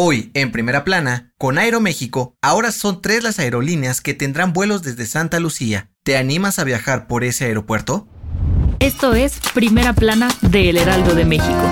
Hoy, en primera plana, con Aeroméxico, ahora son tres las aerolíneas que tendrán vuelos desde Santa Lucía. ¿Te animas a viajar por ese aeropuerto? Esto es Primera Plana de El Heraldo de México.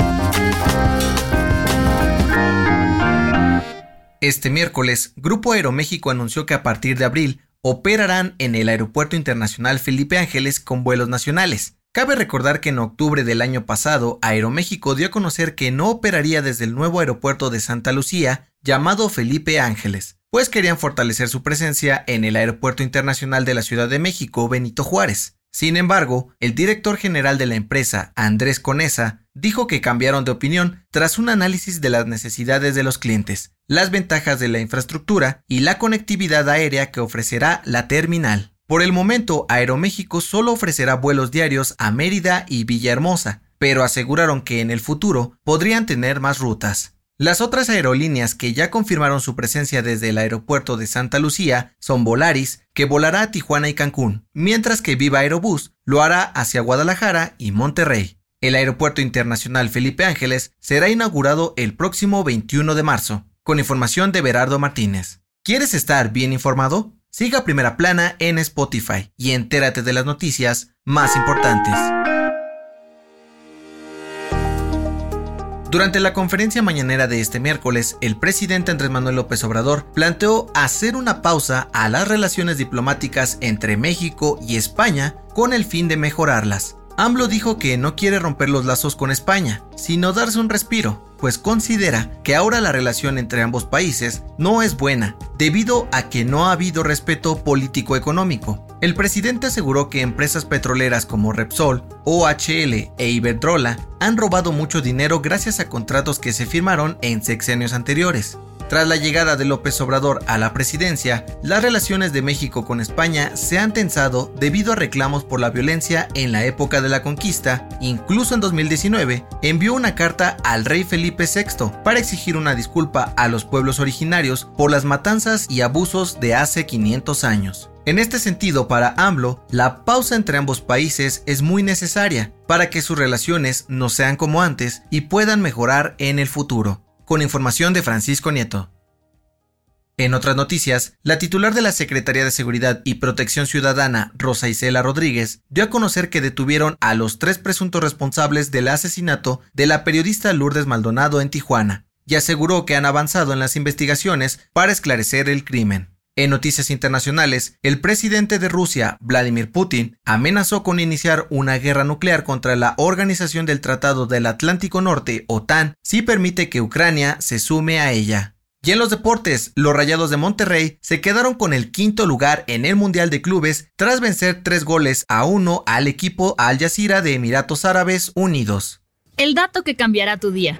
Este miércoles, Grupo Aeroméxico anunció que a partir de abril operarán en el Aeropuerto Internacional Felipe Ángeles con vuelos nacionales. Cabe recordar que en octubre del año pasado, Aeroméxico dio a conocer que no operaría desde el nuevo aeropuerto de Santa Lucía, llamado Felipe Ángeles, pues querían fortalecer su presencia en el Aeropuerto Internacional de la Ciudad de México, Benito Juárez. Sin embargo, el director general de la empresa, Andrés Conesa, dijo que cambiaron de opinión tras un análisis de las necesidades de los clientes, las ventajas de la infraestructura y la conectividad aérea que ofrecerá la terminal. Por el momento, Aeroméxico solo ofrecerá vuelos diarios a Mérida y Villahermosa, pero aseguraron que en el futuro podrían tener más rutas. Las otras aerolíneas que ya confirmaron su presencia desde el aeropuerto de Santa Lucía son Volaris, que volará a Tijuana y Cancún, mientras que Viva Aerobús lo hará hacia Guadalajara y Monterrey. El Aeropuerto Internacional Felipe Ángeles será inaugurado el próximo 21 de marzo, con información de Berardo Martínez. ¿Quieres estar bien informado? Siga Primera Plana en Spotify y entérate de las noticias más importantes. Durante la conferencia mañanera de este miércoles, el presidente Andrés Manuel López Obrador planteó hacer una pausa a las relaciones diplomáticas entre México y España con el fin de mejorarlas. AMLO dijo que no quiere romper los lazos con España, sino darse un respiro, pues considera que ahora la relación entre ambos países no es buena, debido a que no ha habido respeto político-económico. El presidente aseguró que empresas petroleras como Repsol, OHL e Iberdrola han robado mucho dinero gracias a contratos que se firmaron en sexenios anteriores. Tras la llegada de López Obrador a la presidencia, las relaciones de México con España se han tensado debido a reclamos por la violencia en la época de la conquista. Incluso en 2019, envió una carta al rey Felipe VI para exigir una disculpa a los pueblos originarios por las matanzas y abusos de hace 500 años. En este sentido, para AMLO, la pausa entre ambos países es muy necesaria para que sus relaciones no sean como antes y puedan mejorar en el futuro con información de Francisco Nieto. En otras noticias, la titular de la Secretaría de Seguridad y Protección Ciudadana, Rosa Isela Rodríguez, dio a conocer que detuvieron a los tres presuntos responsables del asesinato de la periodista Lourdes Maldonado en Tijuana, y aseguró que han avanzado en las investigaciones para esclarecer el crimen. En noticias internacionales, el presidente de Rusia, Vladimir Putin, amenazó con iniciar una guerra nuclear contra la Organización del Tratado del Atlántico Norte, OTAN, si permite que Ucrania se sume a ella. Y en los deportes, los Rayados de Monterrey se quedaron con el quinto lugar en el Mundial de Clubes tras vencer tres goles a uno al equipo Al Jazeera de Emiratos Árabes Unidos. El dato que cambiará tu día.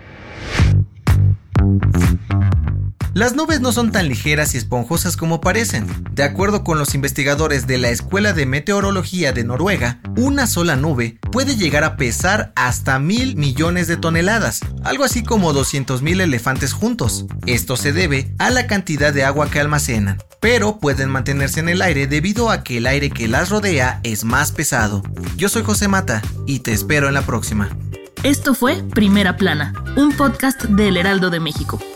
Las nubes no son tan ligeras y esponjosas como parecen. De acuerdo con los investigadores de la Escuela de Meteorología de Noruega, una sola nube puede llegar a pesar hasta mil millones de toneladas, algo así como 200 mil elefantes juntos. Esto se debe a la cantidad de agua que almacenan, pero pueden mantenerse en el aire debido a que el aire que las rodea es más pesado. Yo soy José Mata y te espero en la próxima. Esto fue Primera Plana, un podcast del Heraldo de México.